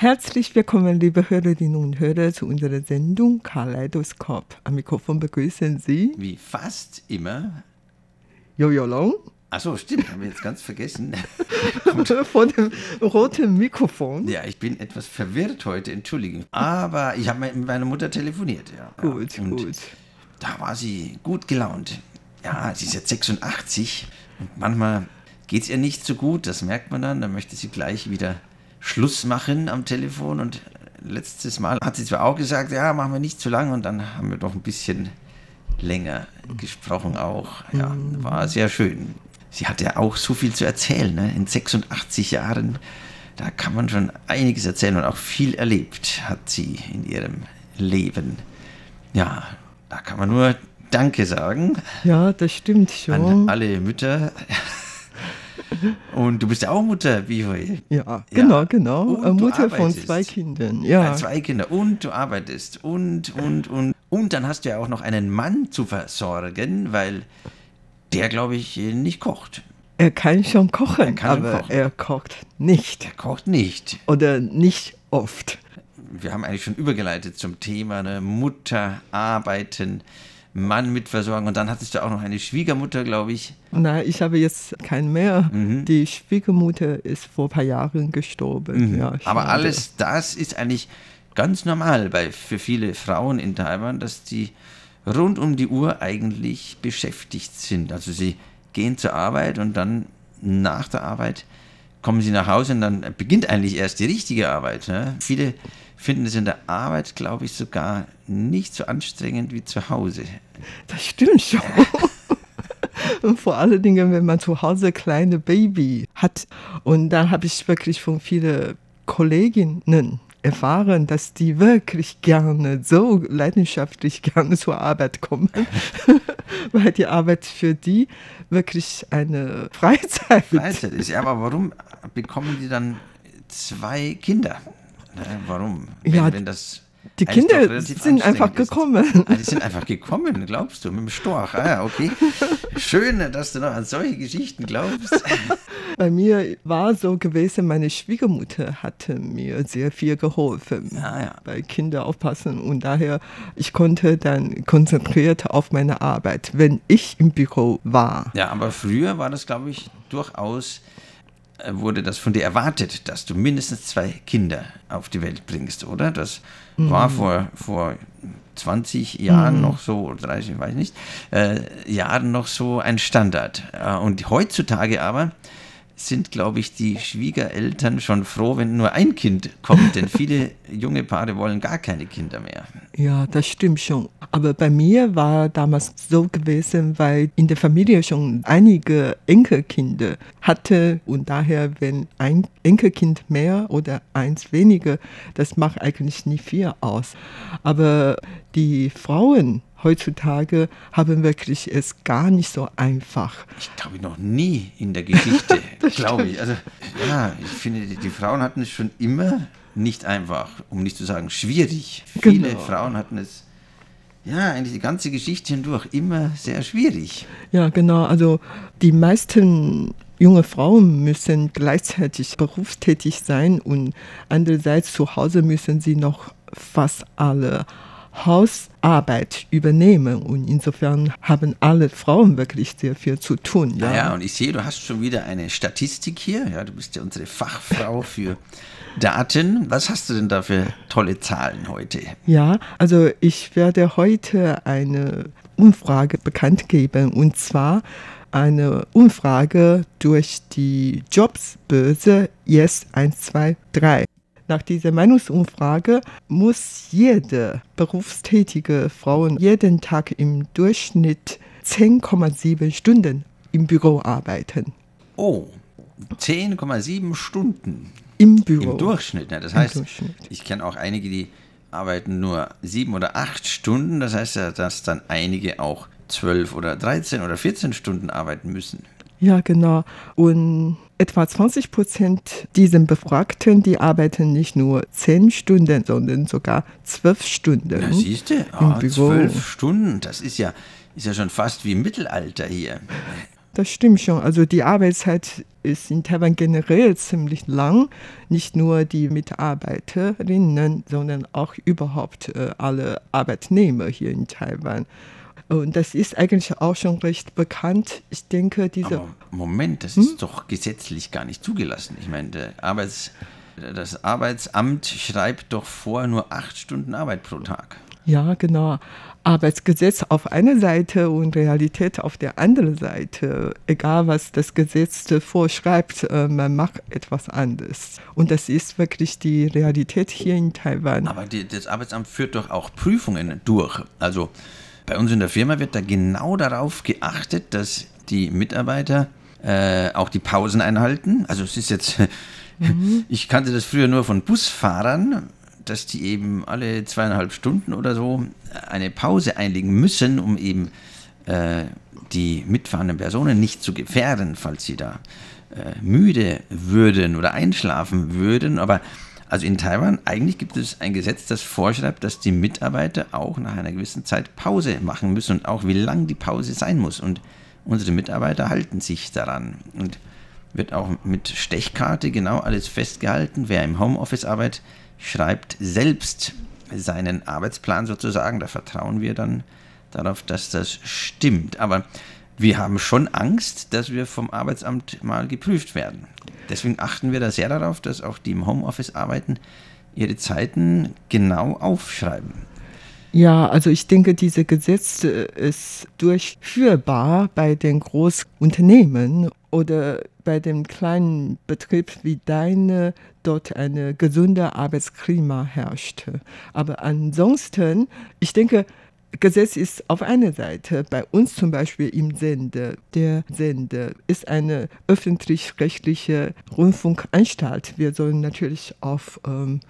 Herzlich willkommen, liebe Hörerinnen und Hörer, zu unserer Sendung Kaleidoskop. Am Mikrofon begrüßen Sie Wie fast immer. Jojo Long Achso, stimmt, haben wir jetzt ganz vergessen. vor dem roten Mikrofon. Ja, ich bin etwas verwirrt heute, entschuldigen. Aber ich habe mit meiner Mutter telefoniert, ja. Gut. Und gut. Da war sie gut gelaunt. Ja, sie ist jetzt 86 und manchmal geht es ihr nicht so gut, das merkt man dann. Dann möchte sie gleich wieder Schluss machen am Telefon und letztes Mal hat sie zwar auch gesagt, ja, machen wir nicht zu lang und dann haben wir doch ein bisschen länger gesprochen auch. Ja, war sehr schön. Sie hat ja auch so viel zu erzählen, ne? in 86 Jahren. Da kann man schon einiges erzählen und auch viel erlebt hat sie in ihrem Leben. Ja, da kann man nur Danke sagen Ja, das stimmt an schon. alle Mütter. Und du bist ja auch Mutter, wie heute. Ja, genau, genau. Und Mutter von zwei Kindern. Ja, Zwei Kinder und du arbeitest und, und, und. Und dann hast du ja auch noch einen Mann zu versorgen, weil der, glaube ich, nicht kocht. er kann schon kochen, Er kann schon aber kochen. er kocht nicht Der kocht nicht. oder nicht oft. Wir haben eigentlich schon übergeleitet zum Thema ne? Mutter, Arbeiten, Mann mit versorgen. Und dann hattest du auch noch eine Schwiegermutter, glaube ich. Nein, ich habe jetzt keinen mehr. Mhm. Die Schwiegermutter ist vor ein paar Jahren gestorben. Ja, Mhm. Aber schade. alles das ist eigentlich ganz normal bei, für viele Frauen in Taiwan, dass die rund um die Uhr eigentlich beschäftigt sind. Also sie gehen zur Arbeit und dann nach der Arbeit kommen sie nach Hause und dann beginnt eigentlich erst die richtige Arbeit. Ne? Viele finden es in der Arbeit, glaube ich, sogar nicht so anstrengend wie zu Hause. Das stimmt schon. Und vor allen Dingen, wenn man zu Hause kleine Baby hat. Und da habe ich wirklich von vielen Kolleginnen erfahren, dass die wirklich gerne, so leidenschaftlich gerne zur Arbeit kommen, weil die Arbeit für die wirklich eine Freizeit Freizeit ist. Ja, aber warum bekommen die dann zwei Kinder? Ne, warum? Wenn, Ja, wenn das Die eigentlich doch Kinder relativ sind einfach gekommen. Ah, die sind einfach gekommen, glaubst du, mit dem Storch. Ah, ja, okay. Schön, dass du noch an solche Geschichten glaubst. Bei mir war so gewesen, meine Schwiegermutter hatte mir sehr viel geholfen Ah, ja. bei Kinder aufpassen und daher ich konnte dann konzentriert auf meine Arbeit, wenn ich im Büro war. Ja, aber früher war das, glaube ich, durchaus, wurde das von dir erwartet, dass du mindestens zwei Kinder auf die Welt bringst, oder? Das war vor, vor 20 Jahren noch so, oder 30, weiß nicht, äh, Jahren noch so ein Standard. Äh, und heutzutage aber sind, glaube ich, die Schwiegereltern schon froh, wenn nur ein Kind kommt, denn viele junge Paare wollen gar keine Kinder mehr. Ja, das stimmt schon. Aber bei mir war damals so gewesen, weil in der Familie schon einige Enkelkinder hatte und daher, wenn ein Enkelkind mehr oder eins weniger, das macht eigentlich nicht viel aus. Aber die Frauen heutzutage haben wirklich es gar nicht so einfach. Ich glaube noch nie in der Geschichte, glaube ich. Also ja, ich finde, die, Frauen hatten es schon immer nicht einfach, um nicht zu sagen schwierig. Viele Genau. Frauen hatten es, ja, eigentlich die ganze Geschichte hindurch immer sehr schwierig. Ja, genau. Also die meisten junge Frauen müssen gleichzeitig berufstätig sein und andererseits zu Hause müssen sie noch fast alle Hausarbeit übernehmen und insofern haben alle Frauen wirklich sehr viel zu tun. Ja, Naja, und ich sehe, du hast schon wieder eine Statistik hier. Ja, du bist ja unsere Fachfrau für Daten. Was hast du denn da für tolle Zahlen heute? ja also ich werde heute eine Umfrage bekannt geben und zwar eine Umfrage durch die Jobsbörse Yes 123. Nach dieser Meinungsumfrage muss jede berufstätige Frau jeden Tag im Durchschnitt 10,7 Stunden im Büro arbeiten. Oh, 10,7 Stunden. Im Büro. Im Durchschnitt. Ne? Das Im heißt, Durchschnitt. ich kenne auch einige, die arbeiten nur sieben oder acht Stunden. Das heißt ja, dass dann einige auch zwölf oder 13 oder 14 Stunden arbeiten müssen. Ja, genau. Und etwa 20 Prozent dieser Befragten, die arbeiten nicht nur 10 Stunden, sondern sogar 12 Stunden. Ja, siehst du, Büro. zwölf Stunden, das ist ja, ist ja schon fast wie im Mittelalter hier. das stimmt schon. Also die Arbeitszeit ist in Taiwan generell ziemlich lang. Nicht nur die Mitarbeiterinnen, sondern auch überhaupt äh, alle Arbeitnehmer hier in Taiwan. Und das ist eigentlich auch schon recht bekannt. Ich denke, diese. Aber Moment, das hm? ist doch gesetzlich gar nicht zugelassen. Ich meine, Arbeits, das Arbeitsamt schreibt doch vor nur acht Stunden Arbeit pro Tag. Ja, genau. Arbeitsgesetz auf einer Seite und Realität auf der anderen Seite. Egal, was das Gesetz vorschreibt, äh, man macht etwas anderes. Und das ist wirklich die Realität hier in Taiwan. Aber die, das Arbeitsamt führt doch auch Prüfungen durch. Also bei uns in der Firma wird da genau darauf geachtet, dass die Mitarbeiter äh, auch die Pausen einhalten. Also es ist jetzt, mhm. ich kannte das früher nur von Busfahrern, dass die eben alle zweieinhalb Stunden oder so eine Pause einlegen müssen, um eben äh, die mitfahrenden Personen nicht zu gefährden, falls sie da äh, müde würden oder einschlafen würden. Aber also in Taiwan, eigentlich gibt es ein Gesetz, das vorschreibt, dass die Mitarbeiter auch nach einer gewissen Zeit Pause machen müssen und auch wie lang die Pause sein muss. Und unsere Mitarbeiter halten sich daran. Und wird auch mit Stechkarte genau alles festgehalten. Wer im Homeoffice arbeitet, schreibt selbst seinen Arbeitsplan sozusagen. Da vertrauen wir dann darauf, dass das stimmt. Aber wir haben schon Angst, dass wir vom Arbeitsamt mal geprüft werden. Deswegen achten wir da sehr darauf, dass auch die im Homeoffice arbeiten, ihre Zeiten genau aufschreiben. Ja, also ich denke, diese Gesetze ist durchführbar bei den Großunternehmen oder bei dem kleinen Betrieb wie deine dort eine gesunde Arbeitsklima herrschte. Aber ansonsten, ich denke, Gesetz ist auf einer Seite, bei uns zum Beispiel im Sender. Der Sender ist eine öffentlich-rechtliche Rundfunkanstalt. Wir sollen natürlich auf ähm,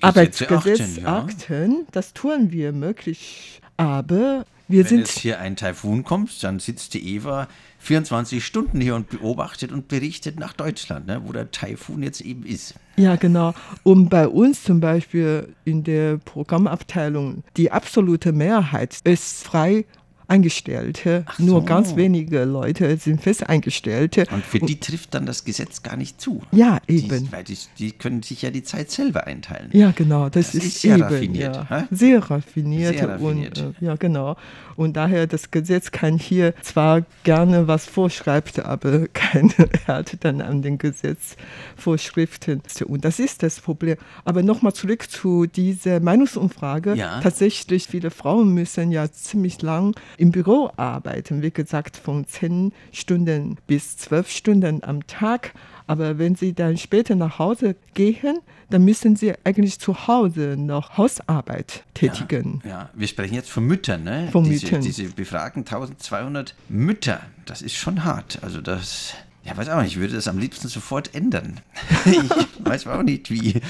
Arbeitsgesetz achten, ja. achten. Das tun wir möglich. Aber wir Wenn jetzt hier ein Taifun kommt, dann sitzt die Eva 24 Stunden hier und beobachtet und berichtet nach Deutschland, ne, wo der Taifun jetzt eben ist. Ja, genau. Und bei uns zum Beispiel in der Programmabteilung, die absolute Mehrheit ist frei Angestellte. So. Nur ganz wenige Leute sind Festeingestellte. Und für die trifft dann das Gesetz gar nicht zu. Ja, eben. Die, weil die, die können sich ja die Zeit selber einteilen. Ja, genau. Das, das ist, ist, sehr eben, raffiniert. Ja. Sehr raffiniert. Sehr raffiniert. Und, äh, ja, genau. Und daher, das Gesetz kann hier zwar gerne was vorschreibt, aber keine Härte dann an den Gesetzvorschriften. Und das ist das Problem. Aber nochmal zurück zu dieser Meinungsumfrage. Ja. Tatsächlich, viele Frauen müssen ja ziemlich lang im Büro arbeiten, wie gesagt, von zehn Stunden bis zwölf Stunden am Tag. Aber wenn sie dann später nach Hause gehen, dann müssen sie eigentlich zu Hause noch Hausarbeit tätigen. Ja, ja. wir sprechen jetzt von Müttern, ne? Von diese, Müttern. Diese befragten 1200 Mütter, das ist schon hart. Also das, ja, weiß auch nicht, ich würde das am liebsten sofort ändern. ich weiß auch nicht wie.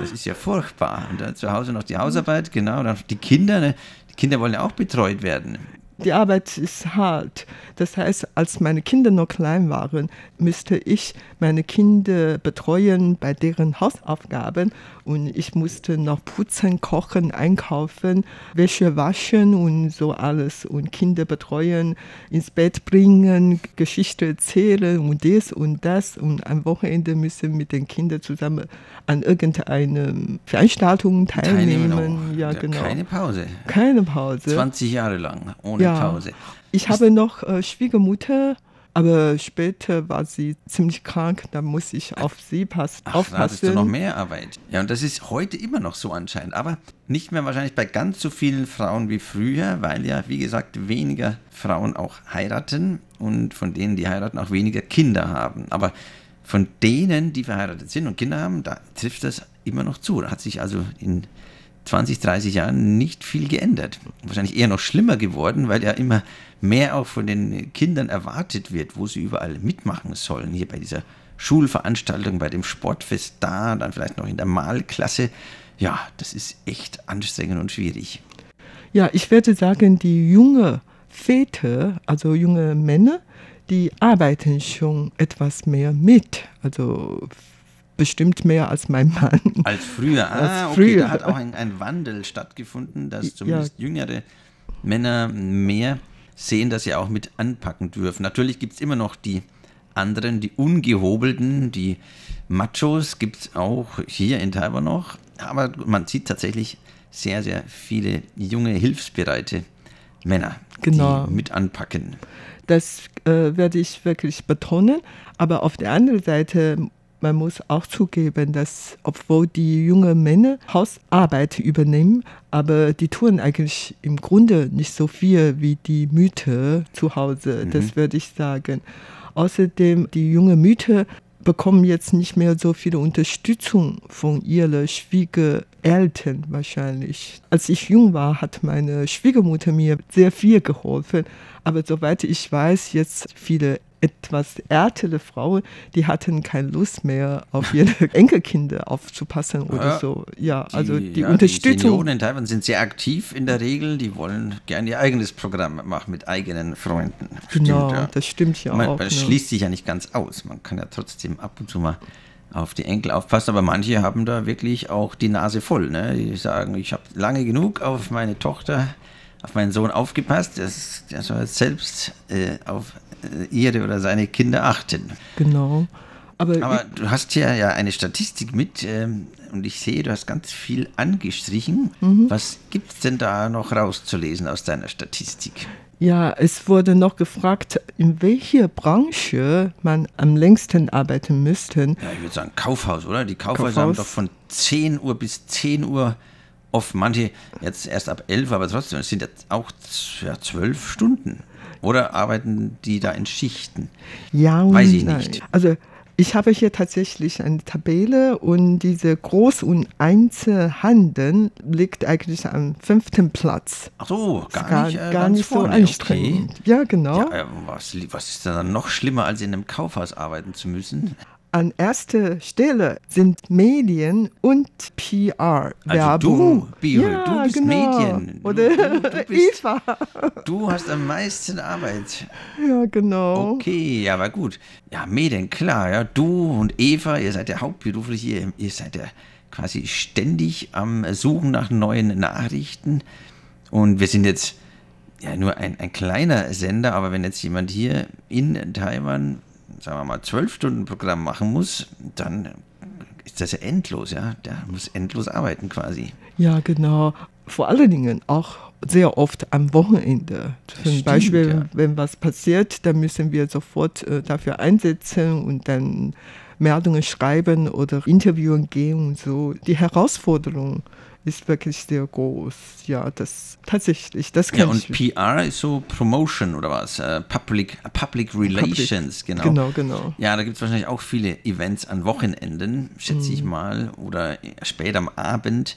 Das ist ja furchtbar. Und dann zu Hause noch die Hausarbeit, genau, dann die Kinder, ne? Kinder wollen ja auch betreut werden die Arbeit ist hart. Das heißt, als meine Kinder noch klein waren, müsste ich meine Kinder betreuen bei deren Hausaufgaben und ich musste noch putzen, kochen, einkaufen, Wäsche waschen und so alles und Kinder betreuen, ins Bett bringen, Geschichte erzählen und das und das und am Wochenende müssen mit den Kindern zusammen an irgendeiner Veranstaltung teilnehmen. Ja, genau. Keine Pause. Keine Pause. 20 Jahre lang ohne ja. Pause. Ich habe noch äh, Schwiegermutter, aber später war sie ziemlich krank, da muss ich auf sie pass Ach, aufpassen. Da hattest du noch mehr Arbeit. Ja, und das ist heute immer noch so anscheinend, aber nicht mehr wahrscheinlich bei ganz so vielen Frauen wie früher, weil ja, wie gesagt, weniger Frauen auch heiraten und von denen, die heiraten, auch weniger Kinder haben. Aber von denen, die verheiratet sind und Kinder haben, da trifft das immer noch zu. Da hat sich also in 20, 30 Jahren nicht viel geändert. Wahrscheinlich eher noch schlimmer geworden, weil ja immer mehr auch von den Kindern erwartet wird, wo sie überall mitmachen sollen. Hier bei dieser Schulveranstaltung, bei dem Sportfest da, dann vielleicht noch in der Malklasse. Ja, das ist echt anstrengend und schwierig. Ja, ich würde sagen, die junge Väter, also junge Männer, die arbeiten schon etwas mehr mit. Also bestimmt mehr als mein Mann. Als früher. Ah, als früher. okay, da hat auch ein, ein Wandel stattgefunden, dass zumindest ja. jüngere Männer mehr sehen, dass sie auch mit anpacken dürfen. Natürlich gibt es immer noch die anderen, die ungehobelten, die Machos gibt es auch hier in Taiwan noch. Aber man sieht tatsächlich sehr, sehr viele junge, hilfsbereite Männer, Genau. die mit anpacken. Das äh, werde ich wirklich betonen. Aber auf der anderen Seite, man muss auch zugeben, dass obwohl die jungen Männer Hausarbeit übernehmen, aber die tun eigentlich im Grunde nicht so viel wie die Mütter zu Hause. Das würde ich sagen. Außerdem, die junge Mütter bekommen jetzt nicht mehr so viele Unterstützung von ihren Schwiegereltern wahrscheinlich. Als ich jung war, hat meine Schwiegermutter mir sehr viel geholfen. Aber soweit ich weiß, jetzt viele etwas ältere Frauen, die hatten keine Lust mehr, auf ihre Enkelkinder aufzupassen oder Ja, so. Ja, also die ja, Die Unterstützung. Senioren in Taiwan sind sehr aktiv in der Regel. Die wollen gerne ihr eigenes Programm machen mit eigenen Freunden. genau, ja. das stimmt ja man, auch. man ne? schließt sich ja nicht ganz aus. Man kann ja trotzdem ab und zu mal auf die Enkel aufpassen, aber manche haben da wirklich auch die Nase voll. Ne? Die sagen, ich habe lange genug auf meine Tochter, auf meinen Sohn aufgepasst, das, der soll jetzt selbst äh, auf äh, ihre oder seine Kinder achten. Genau. Aber, Aber du hast hier ja eine Statistik mit ähm, und ich sehe, du hast ganz viel angestrichen. Mhm. Was gibt es denn da noch rauszulesen aus deiner Statistik? Ja, es wurde noch gefragt, in welcher Branche man am längsten arbeiten müsste. Ja, ich würde sagen Kaufhaus, oder? Die Kaufhäuser haben Kaufhaus. doch von 10 Uhr bis 10 Uhr oft, manche jetzt erst ab 11, aber trotzdem, es sind jetzt auch z- ja, 12 Stunden. Oder arbeiten die da in Schichten? Ja und Weiß ich nein. nicht. Also ich habe hier tatsächlich eine Tabelle und diese Groß- und Einzelhandel liegt eigentlich am fünften Platz. Ach so, gar, Gar, nicht, äh, gar ganz nicht so vorne. anstrengend. Ja, genau. Okay. Ja, äh, was, was ist denn dann noch schlimmer, als in einem Kaufhaus arbeiten zu müssen? An erster Stelle sind Medien und PR. Also Werbung. du, Bio, ja, du bist genau. Medien. Du- Oder du- du bist- Eva. Du hast am meisten Arbeit. Ja, genau. Okay, ja, aber gut. Ja, Medien, klar, ja. Du und Eva, ihr seid ja hauptberuflich hier, ihr seid ja quasi ständig am Suchen nach neuen Nachrichten. Und wir sind jetzt ja nur ein, ein kleiner Sender, aber wenn jetzt jemand hier in Taiwan, sagen wir mal, zwölf Stunden Programm machen muss, dann ist das ja endlos, ja. Der muss endlos arbeiten quasi. Ja, genau. Vor allen Dingen auch sehr oft am Wochenende. Zum stimmt, Beispiel, ja. wenn was passiert, dann müssen wir sofort äh, dafür einsetzen und dann Meldungen schreiben oder interviewen gehen und so. Die Herausforderung ist wirklich sehr groß. Ja, das tatsächlich, das kann Ja, und ich. PR ist so Promotion oder was? Äh, Public, Public Relations, genau. Genau, genau. Ja, da gibt es wahrscheinlich auch viele Events an Wochenenden, schätze Mhm. ich mal, oder spät am Abend.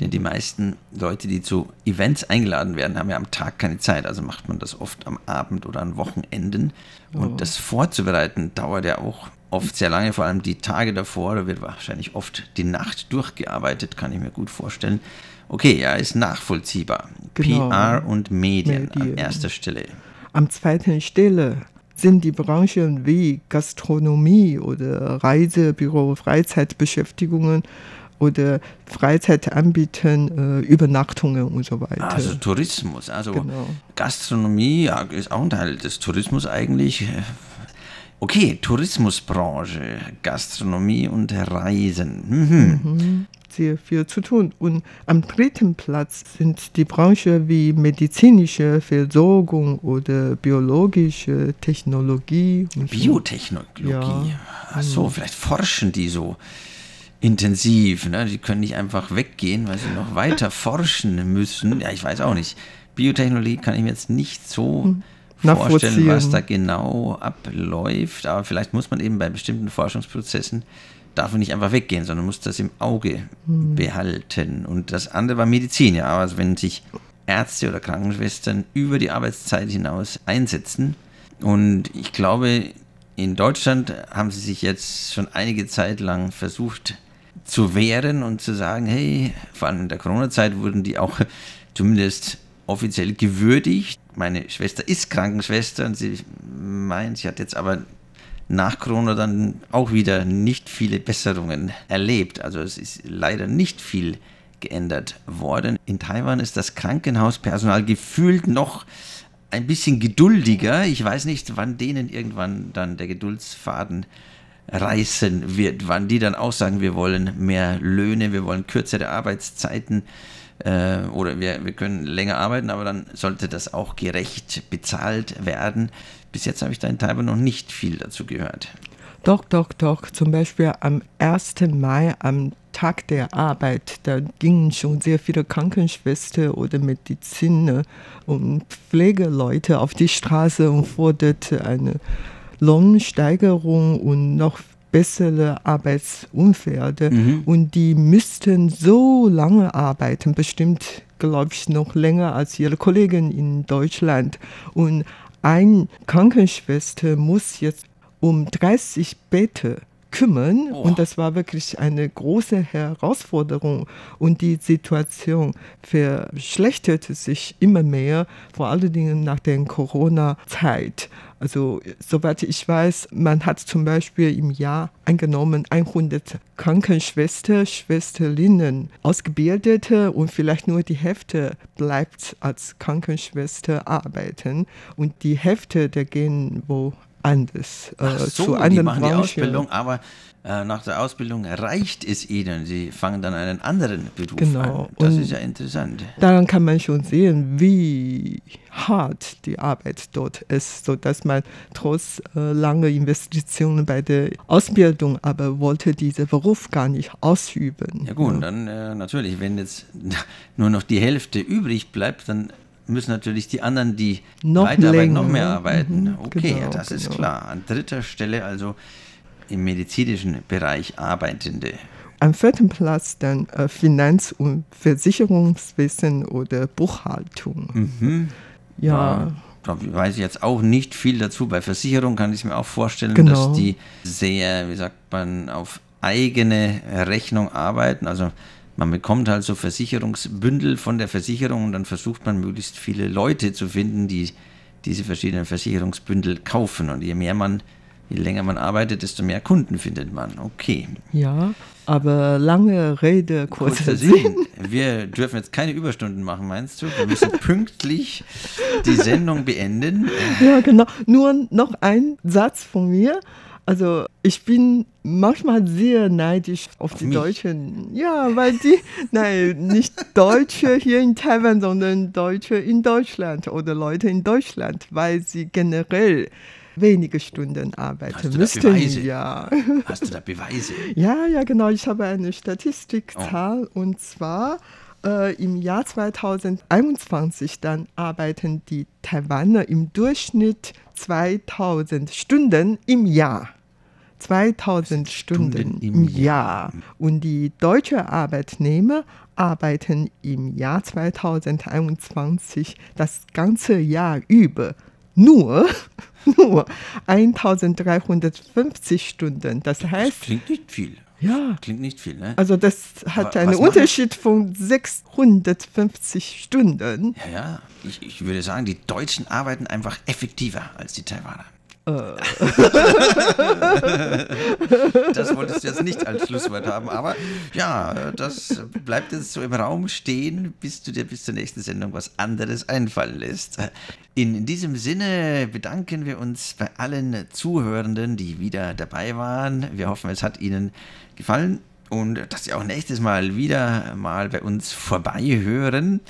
Denn die meisten Leute, die zu Events eingeladen werden, haben ja am Tag keine Zeit. Also macht man das oft am Abend oder an Wochenenden. Und das vorzubereiten dauert ja auch oft sehr lange, vor allem die Tage davor. Da wird wahrscheinlich oft die Nacht durchgearbeitet, kann ich mir gut vorstellen. Okay, ja, ist nachvollziehbar. Genau. PR und Medien, an Medien. erster Stelle. Am zweiten Stelle sind die Branchen wie Gastronomie oder Reisebüro, Freizeitbeschäftigungen oder Freizeitanbieten, äh, Übernachtungen und so weiter. Also Tourismus, also Genau. Gastronomie ja, ist auch ein Teil des Tourismus eigentlich. Okay, Tourismusbranche, Gastronomie und Reisen. Mhm. sehr viel zu tun. Und am dritten Platz sind die Branchen wie medizinische Versorgung oder biologische Technologie. Biotechnologie. Ja. Ach so, vielleicht forschen die so intensiv. Ne? Die können nicht einfach weggehen, weil sie noch weiter forschen müssen. Ja, ich weiß auch nicht. Biotechnologie kann ich mir jetzt nicht so vorstellen, was da genau abläuft. Aber vielleicht muss man eben bei bestimmten Forschungsprozessen darf man nicht einfach weggehen, sondern muss das im Auge behalten. Und das andere war Medizin, ja. Also wenn sich Ärzte oder Krankenschwestern über die Arbeitszeit hinaus einsetzen. Und ich glaube, in Deutschland haben sie sich jetzt schon einige Zeit lang versucht zu wehren und zu sagen, hey, vor allem in der Corona-Zeit wurden die auch zumindest offiziell gewürdigt. Meine Schwester ist Krankenschwester und sie meint, sie hat jetzt aber nach Corona dann auch wieder nicht viele Besserungen erlebt. Also es ist leider nicht viel geändert worden. In Taiwan ist das Krankenhauspersonal gefühlt noch ein bisschen geduldiger. Ich weiß nicht, wann denen irgendwann dann der Geduldsfaden reißen wird, wann die dann auch sagen, wir wollen mehr Löhne, wir wollen kürzere Arbeitszeiten äh, oder wir, wir können länger arbeiten, aber dann sollte das auch gerecht bezahlt werden. Bis jetzt habe ich da in Taiwan noch nicht viel dazu gehört. Doch, doch, doch. Zum Beispiel am 1. Mai, am Tag der Arbeit, da gingen schon sehr viele Krankenschwestern oder Mediziner und Pflegeleute auf die Straße und forderte eine Lohnsteigerung und noch bessere Arbeitsumfeld. Mhm. Und die müssten so lange arbeiten, bestimmt, glaube ich, noch länger als ihre Kollegen in Deutschland. Und ein Krankenschwester muss jetzt um 30 Betten kümmern. Oh. Und das war wirklich eine große Herausforderung. Und die Situation verschlechterte sich immer mehr, vor allen Dingen nach der Corona-Zeit. Also soweit ich weiß, man hat zum Beispiel im Jahr eingenommen 100 Krankenschwester, Schwesterinnen ausgebildete und vielleicht nur die Hälfte bleibt als Krankenschwester arbeiten und die Hälfte der gehen wo anders äh, so, zu anderen die machen Branchen. die Ausbildung, aber äh, nach der Ausbildung reicht es ihnen. Sie fangen dann einen anderen Beruf genau. an. Das Und ist ja interessant. Daran kann man schon sehen, wie hart die Arbeit dort ist, sodass man trotz äh, langer Investitionen bei der Ausbildung aber wollte diesen Beruf gar nicht ausüben. Ja gut, ja. dann äh, natürlich, wenn jetzt nur noch die Hälfte übrig bleibt, dann müssen natürlich die anderen, die noch weiterarbeiten, länger. noch mehr arbeiten. Mhm, okay, genau, das genau. ist klar. An dritter Stelle also im medizinischen Bereich Arbeitende. Am vierten Platz dann äh, Finanz- und Versicherungswesen oder Buchhaltung. Mhm. Ja. ja. Da weiß ich jetzt auch nicht viel dazu. Bei Versicherung kann ich mir auch vorstellen, genau. dass die sehr, wie sagt man, auf eigene Rechnung arbeiten. Also man bekommt halt so Versicherungsbündel von der Versicherung und dann versucht man möglichst viele Leute zu finden, die diese verschiedenen Versicherungsbündel kaufen. Und je mehr man, je länger man arbeitet, desto mehr Kunden findet man. Okay. Ja, aber lange Rede, kurzer, kurzer Sinn. Sinn. Wir dürfen jetzt keine Überstunden machen, meinst du? Wir müssen pünktlich die Sendung beenden. Ja, genau. Nur noch ein Satz von mir. Also ich bin manchmal sehr neidisch auf, auf die mich. Deutschen. Ja, weil die, nein, nicht Deutsche hier in Taiwan, sondern Deutsche in Deutschland oder Leute in Deutschland, weil sie generell wenige Stunden arbeiten Hast du müssten. Beweise? Ja. Hast du da Beweise? Ja, ja, genau. Ich habe eine Statistikzahl oh. und zwar äh, im Jahr 2021 dann arbeiten die Taiwaner im Durchschnitt 2000 Stunden im Jahr. 2000 Stunden, im Jahr. Und die deutschen Arbeitnehmer arbeiten im Jahr 2021 das ganze Jahr über nur, nur 1350 Stunden. Das heißt. Das klingt nicht viel. Ja. Klingt nicht viel, ne? Also das hat einen Unterschied von 650 Stunden. Ja, ja. Ich, ich würde sagen, die Deutschen arbeiten einfach effektiver als die Taiwaner. Äh. das wolltest du jetzt nicht als Schlusswort haben, aber ja, das bleibt jetzt so im Raum stehen, bis du dir bis zur nächsten Sendung was anderes einfallen lässt. In diesem Sinne bedanken wir uns bei allen Zuhörenden, die wieder dabei waren. Wir hoffen, es hat Ihnen gefallen und dass Sie auch nächstes Mal wieder mal bei uns vorbei hören.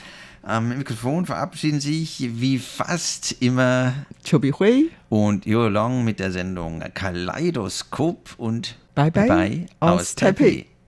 Am Mikrofon verabschieden sich wie fast immer Chobi Hui und Yo Long mit der Sendung Kaleidoskop und Bye Bye, bye, bye aus, aus Taipei. Taipei.